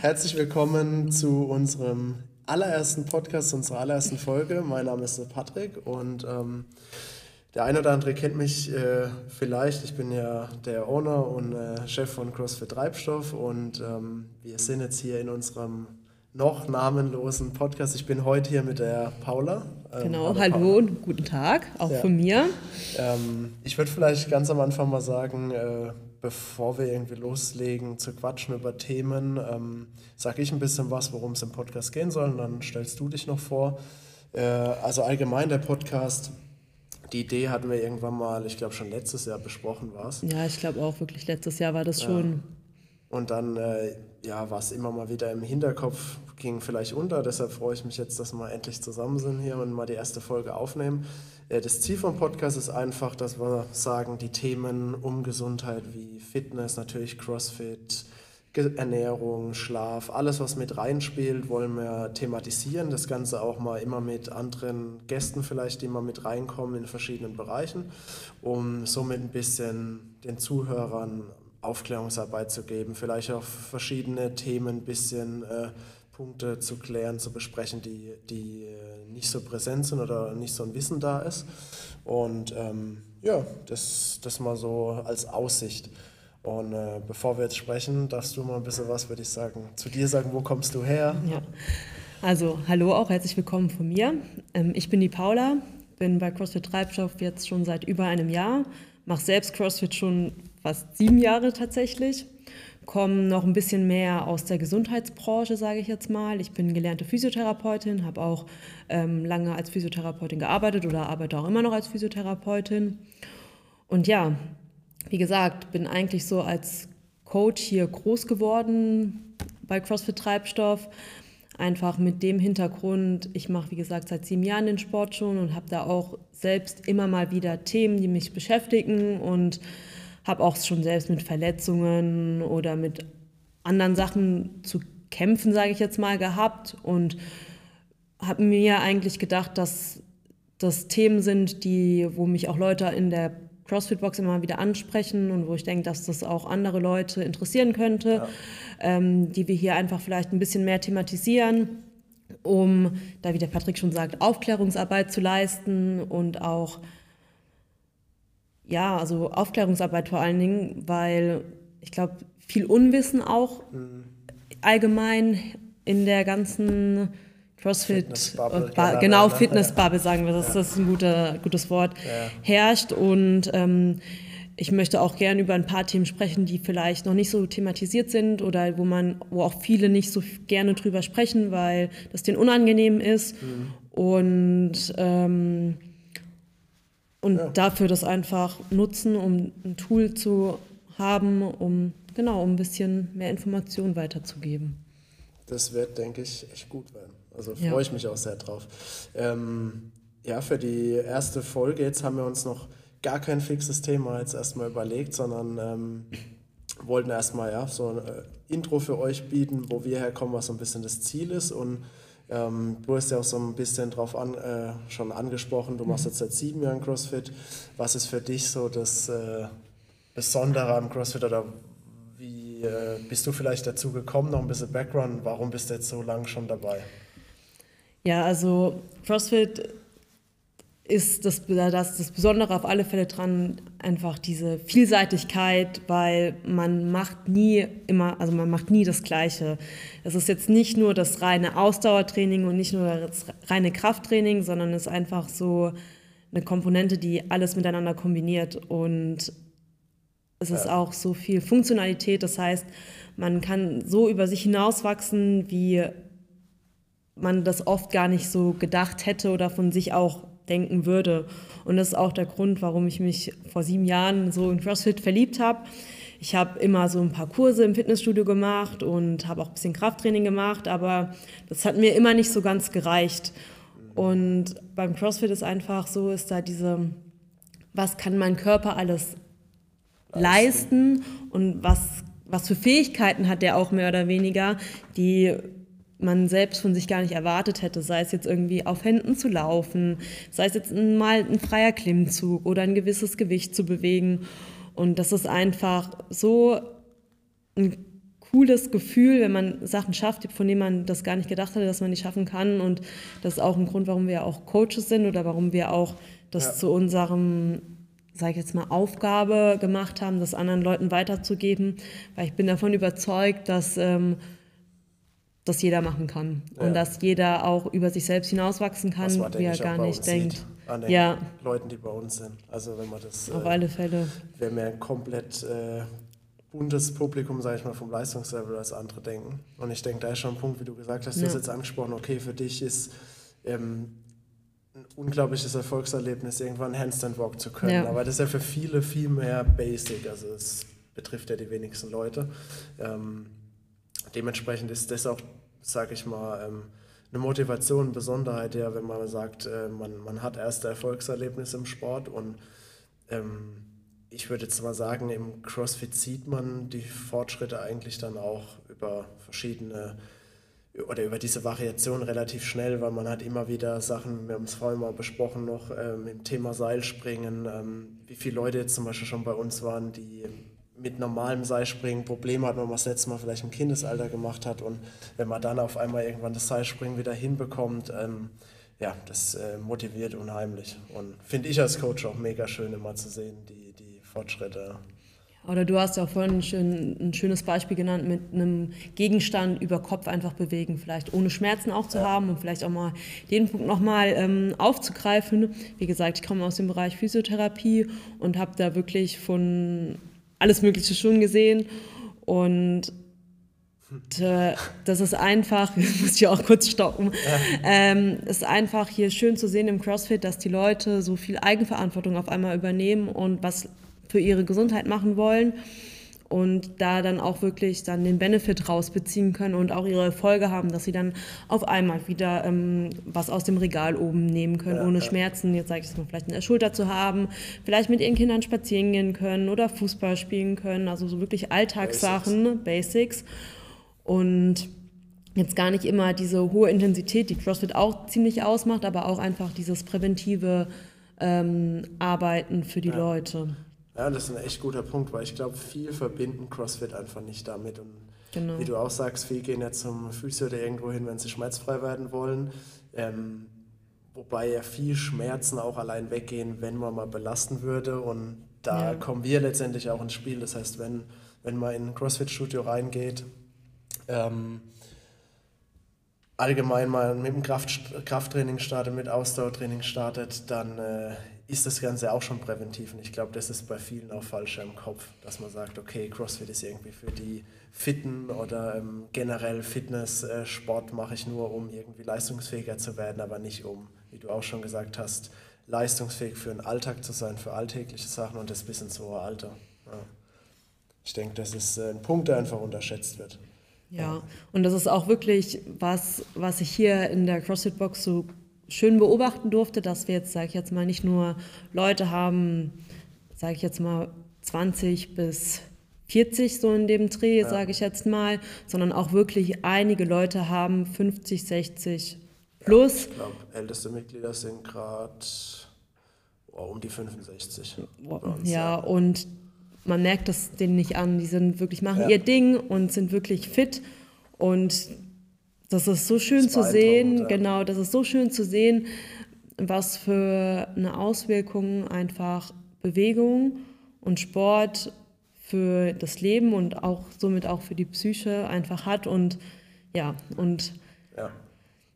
Herzlich willkommen zu unserem allerersten Podcast, unserer allerersten Folge. Mein Name ist Patrick und ähm, der eine oder andere kennt mich äh, vielleicht. Ich bin ja der Owner und äh, Chef von CrossFit Treibstoff und ähm, wir sind jetzt hier in unserem noch namenlosen Podcast. Ich bin heute hier mit der Paula. Ähm, genau, hallo, hallo und guten Tag, auch ja. von mir. Ähm, ich würde vielleicht ganz am Anfang mal sagen, äh, bevor wir irgendwie loslegen zu quatschen über Themen, ähm, sage ich ein bisschen was, worum es im Podcast gehen soll und dann stellst du dich noch vor. Äh, also allgemein der Podcast die Idee hatten wir irgendwann mal, ich glaube schon letztes Jahr besprochen war es. Ja, ich glaube auch wirklich letztes Jahr war das schon. Und dann äh, ja, war es immer mal wieder im Hinterkopf, ging vielleicht unter. Deshalb freue ich mich jetzt, dass wir endlich zusammen sind hier und mal die erste Folge aufnehmen. Äh, das Ziel vom Podcast ist einfach, dass wir sagen, die Themen um Gesundheit wie Fitness, natürlich CrossFit, Ernährung, Schlaf, alles, was mit reinspielt, wollen wir thematisieren. Das Ganze auch mal immer mit anderen Gästen vielleicht, die mal mit reinkommen in verschiedenen Bereichen, um somit ein bisschen den Zuhörern Aufklärungsarbeit zu geben, vielleicht auch verschiedene Themen ein bisschen äh, Punkte zu klären, zu besprechen, die, die äh, nicht so präsent sind oder nicht so ein Wissen da ist. Und ähm, ja, das, das mal so als Aussicht. Und äh, bevor wir jetzt sprechen, darfst du mal ein bisschen was, würde ich sagen, zu dir sagen, wo kommst du her? Ja, also hallo auch, herzlich willkommen von mir. Ähm, ich bin die Paula, bin bei CrossFit Treibstoff jetzt schon seit über einem Jahr, mache selbst CrossFit schon fast sieben Jahre tatsächlich, komme noch ein bisschen mehr aus der Gesundheitsbranche, sage ich jetzt mal. Ich bin gelernte Physiotherapeutin, habe auch ähm, lange als Physiotherapeutin gearbeitet oder arbeite auch immer noch als Physiotherapeutin. Und ja, wie gesagt, bin eigentlich so als Coach hier groß geworden bei CrossFit Treibstoff. Einfach mit dem Hintergrund, ich mache, wie gesagt, seit sieben Jahren den Sport schon und habe da auch selbst immer mal wieder Themen, die mich beschäftigen und habe auch schon selbst mit Verletzungen oder mit anderen Sachen zu kämpfen, sage ich jetzt mal, gehabt und habe mir eigentlich gedacht, dass das Themen sind, die, wo mich auch Leute in der CrossFit-Box immer wieder ansprechen und wo ich denke, dass das auch andere Leute interessieren könnte, ja. ähm, die wir hier einfach vielleicht ein bisschen mehr thematisieren, um, da wie der Patrick schon sagt, Aufklärungsarbeit zu leisten und auch, ja, also Aufklärungsarbeit vor allen Dingen, weil ich glaube, viel Unwissen auch mhm. allgemein in der ganzen CrossFit, Fitnessbubble, ba genau, ne? Fitnessbubble sagen wir, das, ja. das ist ein guter, gutes Wort, ja. herrscht. Und ähm, ich möchte auch gerne über ein paar Themen sprechen, die vielleicht noch nicht so thematisiert sind oder wo man, wo auch viele nicht so gerne drüber sprechen, weil das denen unangenehm ist. Mhm. Und, ähm, und ja. dafür das einfach nutzen, um ein Tool zu haben, um genau, um ein bisschen mehr Informationen weiterzugeben. Das wird, denke ich, echt gut werden. Also freue ja. ich mich auch sehr drauf. Ähm, ja, für die erste Folge jetzt haben wir uns noch gar kein fixes Thema jetzt erstmal überlegt, sondern ähm, wollten erstmal ja, so ein äh, Intro für euch bieten, wo wir herkommen, was so ein bisschen das Ziel ist. Und ähm, du hast ja auch so ein bisschen drauf an, äh, schon angesprochen, du machst mhm. jetzt seit sieben Jahren CrossFit. Was ist für dich so das äh, Besondere am CrossFit oder wie äh, bist du vielleicht dazu gekommen? Noch ein bisschen Background, warum bist du jetzt so lange schon dabei? Ja, also CrossFit ist das, das, das Besondere auf alle Fälle dran, einfach diese Vielseitigkeit, weil man macht nie immer, also man macht nie das Gleiche. Es ist jetzt nicht nur das reine Ausdauertraining und nicht nur das reine Krafttraining, sondern es ist einfach so eine Komponente, die alles miteinander kombiniert und es ist auch so viel Funktionalität. Das heißt, man kann so über sich hinauswachsen, wie man das oft gar nicht so gedacht hätte oder von sich auch denken würde. Und das ist auch der Grund, warum ich mich vor sieben Jahren so in CrossFit verliebt habe. Ich habe immer so ein paar Kurse im Fitnessstudio gemacht und habe auch ein bisschen Krafttraining gemacht, aber das hat mir immer nicht so ganz gereicht. Und beim CrossFit ist einfach so, ist da diese, was kann mein Körper alles leisten und was, was für Fähigkeiten hat der auch mehr oder weniger, die man selbst von sich gar nicht erwartet hätte, sei es jetzt irgendwie auf Händen zu laufen, sei es jetzt mal ein freier Klimmzug oder ein gewisses Gewicht zu bewegen. Und das ist einfach so ein cooles Gefühl, wenn man Sachen schafft, von denen man das gar nicht gedacht hatte, dass man die schaffen kann. Und das ist auch ein Grund, warum wir auch Coaches sind oder warum wir auch das ja. zu unserem, sage ich jetzt mal, Aufgabe gemacht haben, das anderen Leuten weiterzugeben. Weil ich bin davon überzeugt, dass ähm, das jeder machen kann ja. und dass jeder auch über sich selbst hinauswachsen kann, wie er gar nicht denkt. An den ja. Leuten, die bei uns sind. Also wenn man das auf äh, alle Fälle. Wir haben ja ein komplett äh, buntes Publikum, sage ich mal, vom Leistungslevel als andere denken. Und ich denke, da ist schon ein Punkt, wie du gesagt hast, du hast jetzt angesprochen, okay, für dich ist ähm, ein unglaubliches Erfolgserlebnis, irgendwann Handstand Walk zu können. Ja. Aber das ist ja für viele viel mehr basic. Also es betrifft ja die wenigsten Leute. Ähm, dementsprechend ist das auch, sage ich mal, ähm, eine Motivation, eine Besonderheit, ja, wenn man sagt, äh, man, man hat erste Erfolgserlebnisse im Sport und ähm, ich würde jetzt mal sagen, im CrossFit sieht man die Fortschritte eigentlich dann auch über verschiedene oder über diese Variation relativ schnell, weil man hat immer wieder Sachen, wir haben es vorhin mal besprochen noch, ähm, im Thema Seilspringen, ähm, wie viele Leute jetzt zum Beispiel schon bei uns waren, die mit normalem Seilspringen Probleme hat, wenn man das letzte Mal vielleicht im Kindesalter gemacht hat und wenn man dann auf einmal irgendwann das Seilspringen wieder hinbekommt, ähm, ja, das äh, motiviert unheimlich und finde ich als Coach auch mega schön immer zu sehen, die Fortschritte. Oder du hast ja auch vorhin ein, schön, ein, schönes Beispiel genannt mit einem Gegenstand über Kopf einfach bewegen, vielleicht ohne Schmerzen auch zu ja. haben und vielleicht auch mal den Punkt nochmal ähm, aufzugreifen. Wie gesagt, ich komme aus dem Bereich Physiotherapie und habe da wirklich von alles Mögliche schon gesehen und äh, das ist einfach, muss ich auch kurz stoppen, ja. ähm, ist einfach hier schön zu sehen im CrossFit, dass die Leute so viel Eigenverantwortung auf einmal übernehmen und was für ihre Gesundheit machen wollen und da dann auch wirklich dann den Benefit rausbeziehen können und auch ihre Erfolge haben, dass sie dann auf einmal wieder ähm, was aus dem Regal oben nehmen können, ja, ohne ja. Schmerzen, jetzt sage ich es mal, vielleicht in der Schulter zu haben, vielleicht mit ihren Kindern spazieren gehen können oder Fußball spielen können, also so wirklich Alltagssachen, Basics, Basics. und jetzt gar nicht immer diese hohe Intensität, die CrossFit auch ziemlich ausmacht, aber auch einfach dieses präventive ähm, Arbeiten für die ja. Leute. Ja, das ist ein echt guter Punkt, weil ich glaube, viel verbinden CrossFit einfach nicht damit. Und genau. wie du auch sagst, viele gehen ja zum Physio oder irgendwo hin, wenn sie schmerzfrei werden wollen. Ähm, wobei ja viel Schmerzen auch allein weggehen, wenn man mal belasten würde. Und da ja. kommen wir letztendlich auch ins Spiel. Das heißt, wenn, wenn man in ein CrossFit-Studio reingeht, ähm, allgemein mal mit dem Kraft, Krafttraining startet, mit Ausdauertraining startet, dann äh, ist das Ganze auch schon präventiv. Und ich glaube, das ist bei vielen auch falsch im Kopf, dass man sagt, okay, CrossFit ist irgendwie für die Fitten oder ähm, generell Fitness-Sport äh, mache ich nur, um irgendwie leistungsfähiger zu werden, aber nicht um, wie du auch schon gesagt hast, leistungsfähig für den Alltag zu sein, für alltägliche Sachen und das bis ins hohe Alter. Ja. Ich denke, das ist äh, ein Punkt, der einfach unterschätzt wird. Ja, und das ist auch wirklich was, was ich hier in der CrossFit-Box so schön beobachten durfte, dass wir jetzt, sage ich jetzt mal, nicht nur Leute haben, sage ich jetzt mal, 20 bis 40 so in dem Dreh, ja. sage ich jetzt mal, sondern auch wirklich einige Leute haben 50, 60 plus. Ja, ich glaube, älteste Mitglieder sind gerade oh, um die 65. Uns, ja, ja, und man merkt das denen nicht an. Die sind wirklich, machen ihr Ding und sind wirklich fit und das ist so schön zu sehen, ja. genau, das ist so schön zu sehen, was für eine Auswirkung einfach Bewegung und Sport für das Leben und auch somit auch für die Psyche einfach hat und ja, und ja.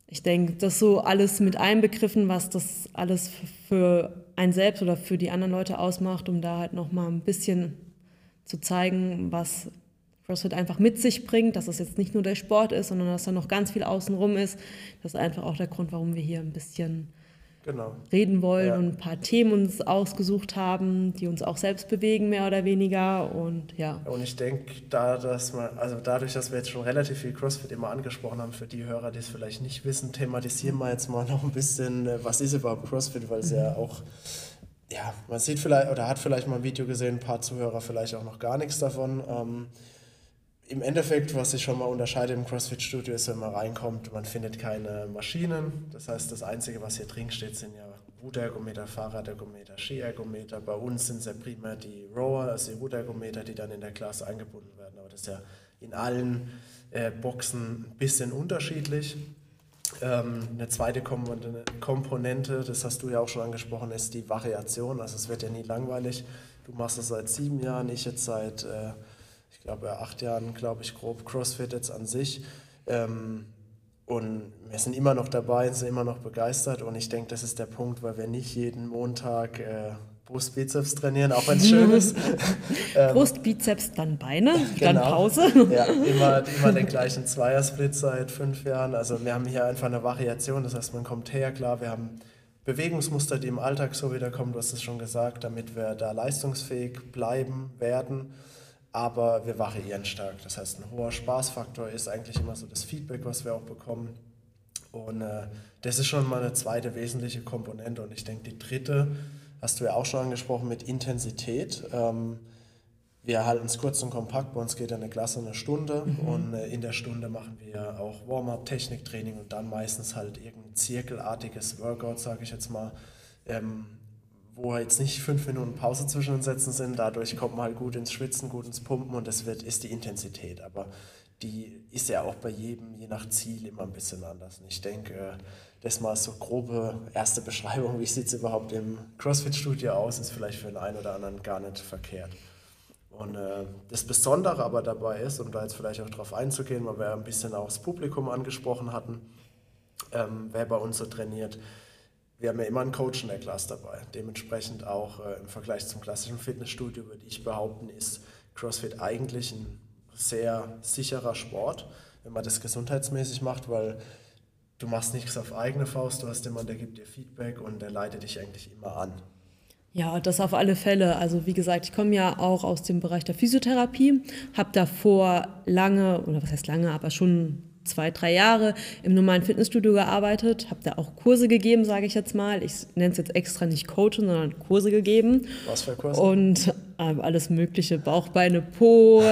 ich denke, das so alles mit einbegriffen, was das alles für ein selbst oder für die anderen Leute ausmacht, um da halt nochmal ein bisschen zu zeigen, was CrossFit einfach mit sich bringt, dass es jetzt nicht nur der Sport ist, sondern dass da noch ganz viel außenrum ist. Das ist einfach auch der Grund, warum wir hier ein bisschen genau. reden wollen ja. und ein paar Themen uns ausgesucht haben, die uns auch selbst bewegen, mehr oder weniger. Und ja. Und ich denke, da, dass man, also dadurch, dass wir jetzt schon relativ viel CrossFit immer angesprochen haben, für die Hörer, die es vielleicht nicht wissen, thematisieren wir jetzt mal noch ein bisschen, äh, was ist überhaupt CrossFit, weil es mhm. ja auch ja, man sieht vielleicht oder hat vielleicht mal ein Video gesehen, ein paar Zuhörer vielleicht auch noch gar nichts davon. Ähm, im Endeffekt, was sich schon mal unterscheidet im CrossFit-Studio, ist, wenn man reinkommt, man findet keine Maschinen. Das heißt, das Einzige, was hier drin steht, sind ja Rudergometer, Fahrradergometer, Skiergometer. Bei uns sind es ja primär die Rower, also die Rudergometer, die dann in der Klasse eingebunden werden. Aber das ist ja in allen äh, Boxen ein bisschen unterschiedlich. Ähm, eine zweite Komponente, das hast du ja auch schon angesprochen, ist die Variation. Also es wird ja nie langweilig. Du machst es seit sieben Jahren, ich jetzt seit, äh, ich glaube, acht Jahren, glaube ich, grob CrossFit jetzt an sich. Ähm, und wir sind immer noch dabei, sind immer noch begeistert. Und ich denke, das ist der Punkt, weil wir nicht jeden Montag äh, Brust, Bizeps trainieren, auch wenn es schön ist. ähm, Brust, Bizeps, dann Beine, genau. dann Pause. ja, immer, immer den gleichen Zweiersplit seit fünf Jahren. Also wir haben hier einfach eine Variation, das heißt, man kommt her, klar, wir haben Bewegungsmuster, die im Alltag so wiederkommen, du hast es schon gesagt, damit wir da leistungsfähig bleiben werden. Aber wir variieren stark. Das heißt, ein hoher Spaßfaktor ist eigentlich immer so das Feedback, was wir auch bekommen. Und äh, das ist schon mal eine zweite wesentliche Komponente. Und ich denke, die dritte, hast du ja auch schon angesprochen, mit Intensität. Ähm, wir halten es kurz und kompakt, bei uns geht eine Klasse eine Stunde mhm. und äh, in der Stunde machen wir auch Warm-up, Techniktraining und dann meistens halt irgendein zirkelartiges Workout, sage ich jetzt mal, ähm, wo jetzt nicht fünf Minuten Pause zwischen den Sätzen sind. Dadurch kommt man halt gut ins Schwitzen, gut ins Pumpen und das wird, ist die Intensität. Aber die ist ja auch bei jedem, je nach Ziel, immer ein bisschen anders. Und ich denke, das mal so grobe erste Beschreibung, wie sieht es überhaupt im CrossFit-Studio aus, ist vielleicht für den einen oder anderen gar nicht verkehrt. Und äh, das Besondere aber dabei ist, um da jetzt vielleicht auch drauf einzugehen, weil wir ein bisschen auch das Publikum angesprochen hatten, ähm, wer bei uns so trainiert, wir haben ja immer einen Coach in der Klasse dabei. Dementsprechend auch äh, im Vergleich zum klassischen Fitnessstudio würde ich behaupten, ist CrossFit eigentlich ein sehr sicherer Sport, wenn man das gesundheitsmäßig macht, weil du machst nichts auf eigene Faust, du hast jemanden, der gibt dir Feedback und der leitet dich eigentlich immer an. Ja, das auf alle Fälle. Also wie gesagt, ich komme ja auch aus dem Bereich der Physiotherapie, habe davor lange, oder was heißt lange, aber schon zwei, drei Jahre im normalen Fitnessstudio gearbeitet, habe da auch Kurse gegeben, sage ich jetzt mal. Ich nenne es jetzt extra nicht Coachen, sondern Kurse gegeben. Was für Kurse? Und äh, alles Mögliche, Bauchbeine, Po,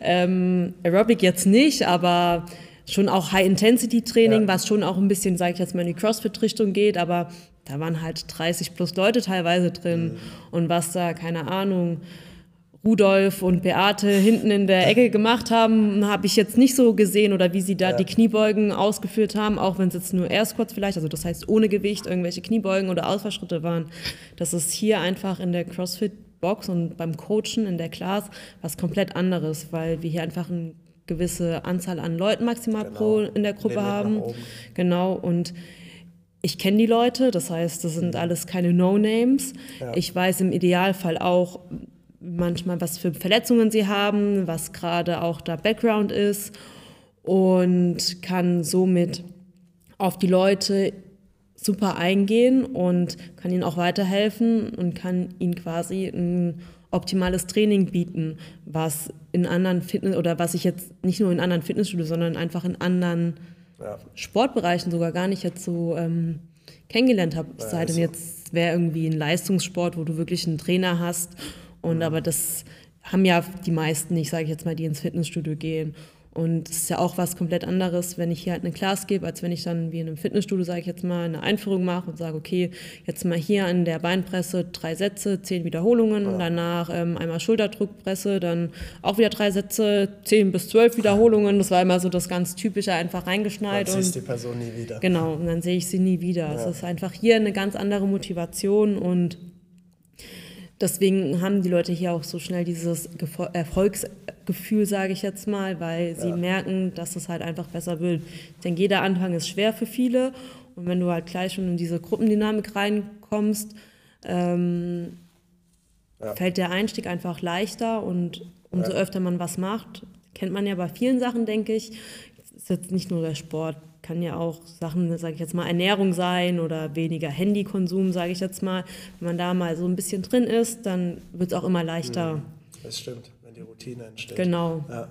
ähm, Aerobic jetzt nicht, aber schon auch High-Intensity-Training, ja. was schon auch ein bisschen, sage ich jetzt mal, in die CrossFit-Richtung geht, aber da waren halt 30 plus Leute teilweise drin mhm. und was da, keine Ahnung, Rudolf und Beate hinten in der Ecke gemacht haben, habe ich jetzt nicht so gesehen oder wie sie da ja. die Kniebeugen ausgeführt haben, auch wenn es jetzt nur Air Squats vielleicht, also das heißt ohne Gewicht, irgendwelche Kniebeugen oder Ausfallschritte waren. Das ist hier einfach in der CrossFit Box und beim Coachen in der Class was komplett anderes, weil wir hier einfach eine gewisse Anzahl an Leuten maximal genau. pro in der Gruppe haben. Genau und ich kenne die Leute, das heißt, das sind mhm. alles keine No-Names. Ja. Ich weiß im Idealfall auch, manchmal, was für Verletzungen sie haben, was gerade auch der Background ist und kann somit auf die Leute super eingehen und kann ihnen auch weiterhelfen und kann ihnen quasi ein optimales Training bieten, was in anderen Fitness oder was ich jetzt nicht nur in anderen Fitnessstudios, sondern einfach in anderen ja. Sportbereichen sogar gar nicht jetzt so ähm, kennengelernt habe. Ja, Sei denn jetzt wäre irgendwie ein Leistungssport, wo du wirklich einen Trainer hast und aber das haben ja die meisten nicht, sage ich jetzt mal, die ins Fitnessstudio gehen. Und es ist ja auch was komplett anderes, wenn ich hier halt eine Class gebe, als wenn ich dann wie in einem Fitnessstudio, sage ich jetzt mal, eine Einführung mache und sage, okay, jetzt mal hier an der Beinpresse drei Sätze, zehn Wiederholungen, ja. danach ähm, einmal Schulterdruckpresse, dann auch wieder drei Sätze, zehn bis zwölf Wiederholungen. Das war immer so das ganz Typische, einfach reingeschneit. Dann siehst die Person nie wieder. Genau, und dann sehe ich sie nie wieder. Es ist einfach hier eine ganz andere Motivation und Deswegen haben die Leute hier auch so schnell dieses Erfolgsgefühl, sage ich jetzt mal, weil sie ja. merken, dass es halt einfach besser wird. Ich denke, jeder Anfang ist schwer für viele. Und wenn du halt gleich schon in diese Gruppendynamik reinkommst, ähm, ja. fällt der Einstieg einfach leichter. Und umso ja. öfter man was macht, kennt man ja bei vielen Sachen, denke ich, ist jetzt nicht nur der Sport kann ja auch Sachen, sage ich jetzt mal, Ernährung sein oder weniger Handykonsum, sage ich jetzt mal. Wenn man da mal so ein bisschen drin ist, dann wird es auch immer leichter. Das stimmt, wenn die Routine entsteht. Genau. Ja.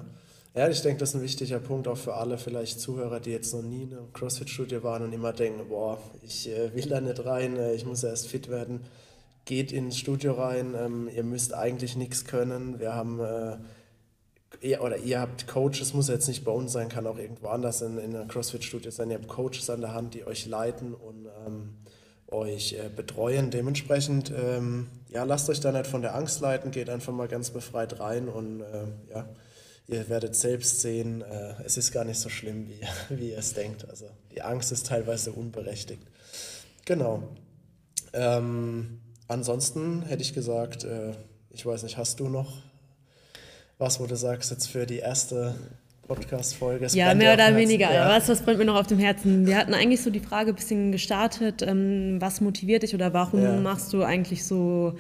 Ja, ich denke, das ist ein wichtiger Punkt auch für alle vielleicht Zuhörer, die jetzt noch nie in einem CrossFit-Studio waren und immer denken, boah, ich äh, will da nicht rein, äh, ich muss erst fit werden. Geht ins Studio rein, ähm, ihr müsst eigentlich nichts können. Wir haben äh, ihr, oder ihr habt Coaches, muss jetzt nicht bei uns sein, kann auch irgendwo anders in, in einer CrossFit-Studio sein. Ihr habt Coaches an der Hand, die euch leiten und ähm, euch äh, betreuen. Dementsprechend, ähm, ja, lasst euch da nicht von der Angst leiten, geht einfach mal ganz befreit rein und äh, ja, ihr werdet selbst sehen, äh, es ist gar nicht so schlimm, wie, wie ihr es denkt. Also die Angst ist teilweise unberechtigt. Genau. Ähm, ansonsten hätte ich gesagt, äh, ich weiß nicht, hast du noch was, wo du sagst, jetzt für die erste Podcast-Folge. Ja, mehr oder weniger. Ja. Was, was brennt mir noch auf dem Herzen? Wir hatten eigentlich so die Frage ein bisschen gestartet, ähm, was motiviert dich oder warum ja. machst du eigentlich so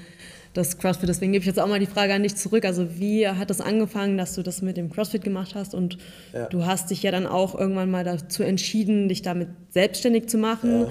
das CrossFit? Deswegen gebe ich jetzt auch mal die Frage an dich zurück. Also wie hat das angefangen, dass du das mit dem CrossFit gemacht hast? Und ja. du hast dich ja dann auch irgendwann mal dazu entschieden, dich damit selbstständig zu machen.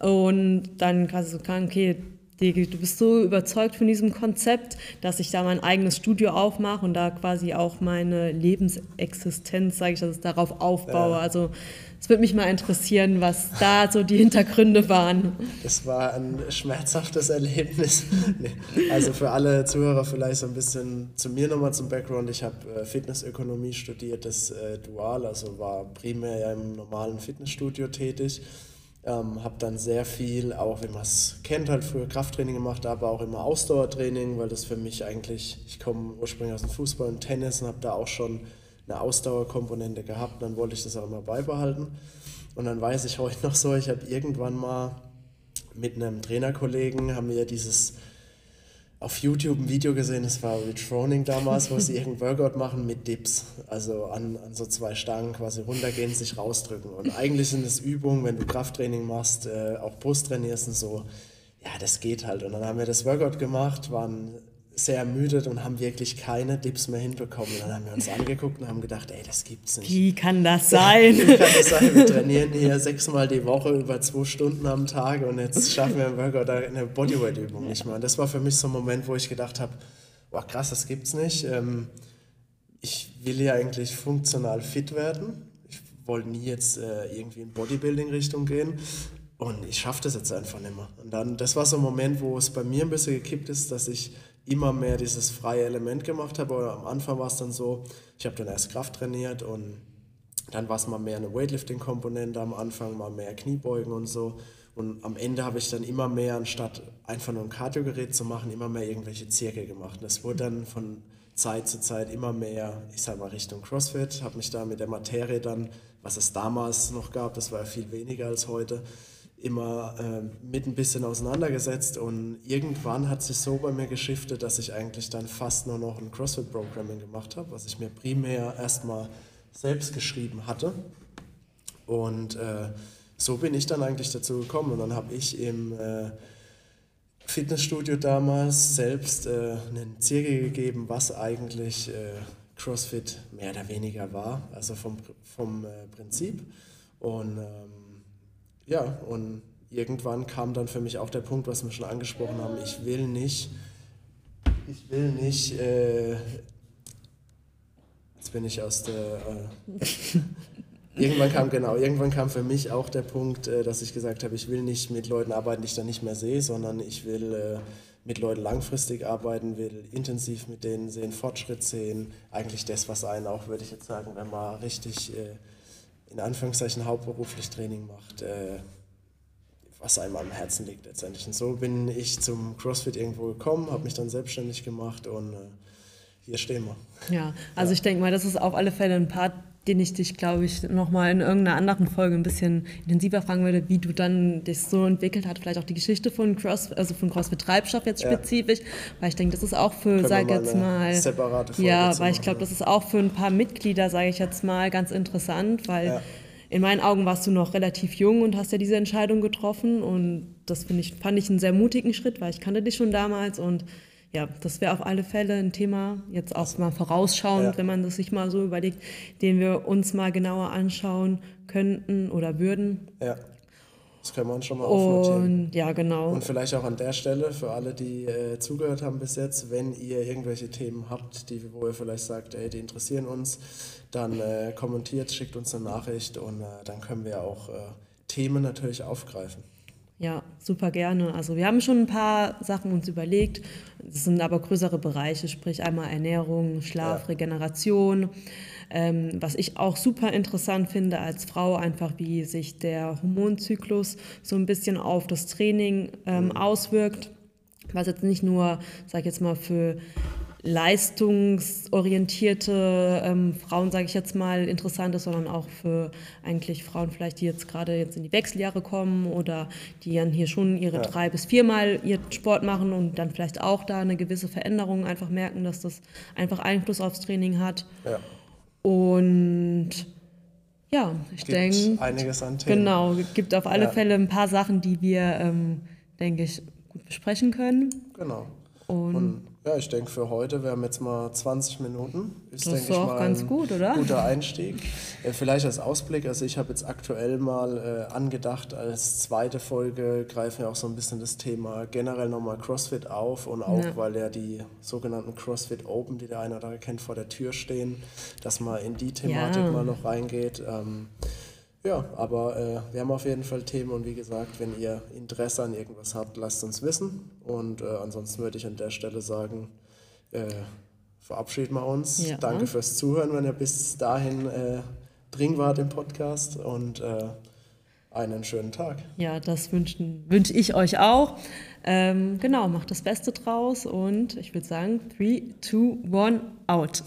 Und dann quasi so, okay, du bist so überzeugt von diesem Konzept, dass ich da mein eigenes Studio aufmache und da quasi auch meine Lebensexistenz, sage ich, dass ich darauf aufbaue. Ja. Also es würde mich mal interessieren, was da so die Hintergründe waren. Das war ein schmerzhaftes Erlebnis. nee. Also für alle Zuhörer vielleicht so ein bisschen zu mir nochmal zum Background. Ich habe äh, Fitnessökonomie studiert, das äh, Dual, also war primär ja im normalen Fitnessstudio tätig ähm, habe dann sehr viel, auch wenn man es kennt, halt früher Krafttraining gemacht, aber auch immer Ausdauertraining, weil das für mich eigentlich, ich komme ursprünglich aus dem Fußball und Tennis und habe da auch schon eine Ausdauerkomponente gehabt. Dann wollte ich das auch immer beibehalten. Und dann weiß ich heute noch so, ich habe irgendwann mal mit einem Trainerkollegen, haben wir dieses auf YouTube ein Video gesehen, das war Rich Froning damals, wo sie irgendeinen Workout machen mit Dips. Also an, an so zwei Stangen quasi runtergehen, sich rausdrücken. Und eigentlich sind es Übungen, wenn du Krafttraining machst, äh, auch Brust trainierst und so. Ja, das geht halt. Und dann haben wir das Workout gemacht, waren sehr ermüdet und haben wirklich keine Dips mehr hinbekommen. Und dann haben wir uns angeguckt und haben gedacht, ey, das gibt's nicht. Wie kann das sein? Wie kann das sein? Wir trainieren hier sechsmal die Woche über zwei Stunden am Tag und jetzt schaffen wir im Workout eine Bodyweight-Übung nicht mehr. Und das war für mich so ein Moment, wo ich gedacht habe, boah, krass, das gibt's nicht. Ähm, ich will ja eigentlich funktional fit werden. Ich wollte nie jetzt äh, irgendwie in Bodybuilding-Richtung gehen. Und ich schaffe das jetzt einfach nicht mehr. Und dann, das war so ein Moment, wo es bei mir ein bisschen gekippt ist, dass ich immer mehr dieses freie Element gemacht habe. Aber am Anfang war es dann so, ich habe dann erst Kraft trainiert und dann war es mal mehr eine Weightlifting-Komponente am Anfang, mal mehr Kniebeugen und so. Und am Ende habe ich dann immer mehr, anstatt einfach nur ein Kardiogerät zu machen, immer mehr irgendwelche Zirkel gemacht. Das wurde dann von Zeit zu Zeit immer mehr, ich sage mal, Richtung CrossFit. Habe mich da mit der Materie dann, was es damals noch gab, das war ja viel weniger als heute, immer äh, mit ein bisschen auseinandergesetzt und irgendwann hat sich so bei mir geschiftet, dass ich eigentlich dann fast nur noch ein CrossFit-Programming gemacht habe, was ich mir primär erstmal selbst geschrieben hatte. Und äh, so bin ich dann eigentlich dazu gekommen und dann habe ich im äh, Fitnessstudio damals selbst äh, einen Zirkel gegeben, was eigentlich äh, CrossFit mehr oder weniger war, also vom, vom äh, Prinzip. Und ähm, ja, und irgendwann kam dann für mich auch der Punkt, was wir schon angesprochen haben, ich will nicht, ich will nicht, äh, jetzt bin ich aus der, äh, irgendwann kam, genau, irgendwann kam für mich auch der Punkt, äh, dass ich gesagt habe, ich will nicht mit Leuten arbeiten, die ich dann nicht mehr sehe, sondern ich will äh, mit Leuten langfristig arbeiten, will intensiv mit denen sehen, Fortschritt sehen, eigentlich das, was einen auch, würde ich jetzt sagen, wenn man richtig äh, in Anführungszeichen hauptberuflich Training macht, äh, was einem am Herzen liegt letztendlich. Und so bin ich zum CrossFit irgendwo gekommen, habe mich dann selbstständig gemacht und äh, hier stehen wir. Ja, also ja. ich denke mal, das ist auf alle Fälle ein Part, den ich dich, glaube ich, nochmal in irgendeiner anderen Folge ein bisschen intensiver fragen würde, wie du dann dich so entwickelt hast, vielleicht auch die Geschichte von Cross, also von CrossFit Treibstoff jetzt ja. spezifisch, weil ich denke, das ist auch für, Können sag jetzt mal, separate Folge ja, weil ich glaube, das ist auch für ein paar Mitglieder, sage ich jetzt mal, ganz interessant, weil ja. in meinen Augen warst du noch relativ jung und hast ja diese Entscheidung getroffen und das ich, fand ich einen sehr mutigen Schritt, weil ich kannte dich schon damals und ja, das wäre auf alle Fälle ein Thema, jetzt auch mal vorausschauend, ja. wenn man das sich mal so überlegt, den wir uns mal genauer anschauen könnten oder würden. Ja. Das können wir uns schon mal aufnotieren. Und, ja, genau. Und vielleicht auch an der Stelle für alle, die äh, zugehört haben bis jetzt, wenn ihr irgendwelche Themen habt, die, wo ihr vielleicht sagt, ey, die interessieren uns, dann äh, kommentiert, schickt uns eine Nachricht und äh, dann können wir auch äh, Themen natürlich aufgreifen. Ja, super gerne. Also wir haben schon ein paar Sachen uns überlegt. Das sind aber größere Bereiche, sprich einmal Ernährung, Schlaf, ja. Regeneration. Ähm, was ich auch super interessant finde als Frau, einfach wie sich der Hormonzyklus so ein bisschen auf das Training ähm, mhm. auswirkt. Was jetzt nicht nur, sag ich jetzt mal, für leistungsorientierte ähm, Frauen, sage ich jetzt mal, interessant ist, sondern auch für eigentlich Frauen vielleicht, die jetzt gerade jetzt in die Wechseljahre kommen oder die dann hier schon ihre ja. drei bis viermal ihr Sport machen und dann vielleicht auch da eine gewisse Veränderung einfach merken, dass das einfach Einfluss aufs Training hat. Ja. Und ja, ich denke. Einiges an Themen. Genau, gibt auf alle ja. Fälle ein paar Sachen, die wir, ähm, denke ich, gut besprechen können. Genau. Und, und ja, ich denke für heute, wir haben jetzt mal 20 Minuten. Ist, das ist doch mal ganz gut, oder? Guter Einstieg. Äh, vielleicht als Ausblick, also ich habe jetzt aktuell mal äh, angedacht, als zweite Folge greifen wir auch so ein bisschen das Thema generell nochmal CrossFit auf und auch, ja. weil ja die sogenannten CrossFit Open, die der eine oder andere kennt, vor der Tür stehen, dass man in die Thematik ja. mal noch reingeht. Ähm, ja, aber äh, wir haben auf jeden Fall Themen und wie gesagt, wenn ihr Interesse an irgendwas habt, lasst uns wissen. Und äh, ansonsten würde ich an der Stelle sagen, äh, verabschieden wir uns. Ja. Danke fürs Zuhören, wenn ihr bis dahin äh, drin wart im Podcast und äh, einen schönen Tag. Ja, das wünsche wünsch ich euch auch. Ähm, genau, macht das Beste draus und ich würde sagen, 3, 2, 1, out.